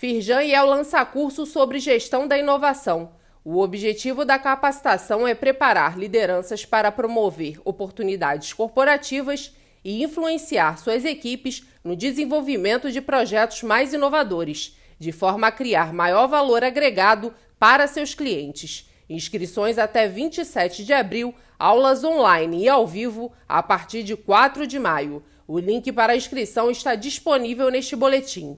Firjan é o lança-curso sobre gestão da inovação. O objetivo da capacitação é preparar lideranças para promover oportunidades corporativas e influenciar suas equipes no desenvolvimento de projetos mais inovadores, de forma a criar maior valor agregado para seus clientes. Inscrições até 27 de abril, aulas online e ao vivo a partir de 4 de maio. O link para a inscrição está disponível neste boletim.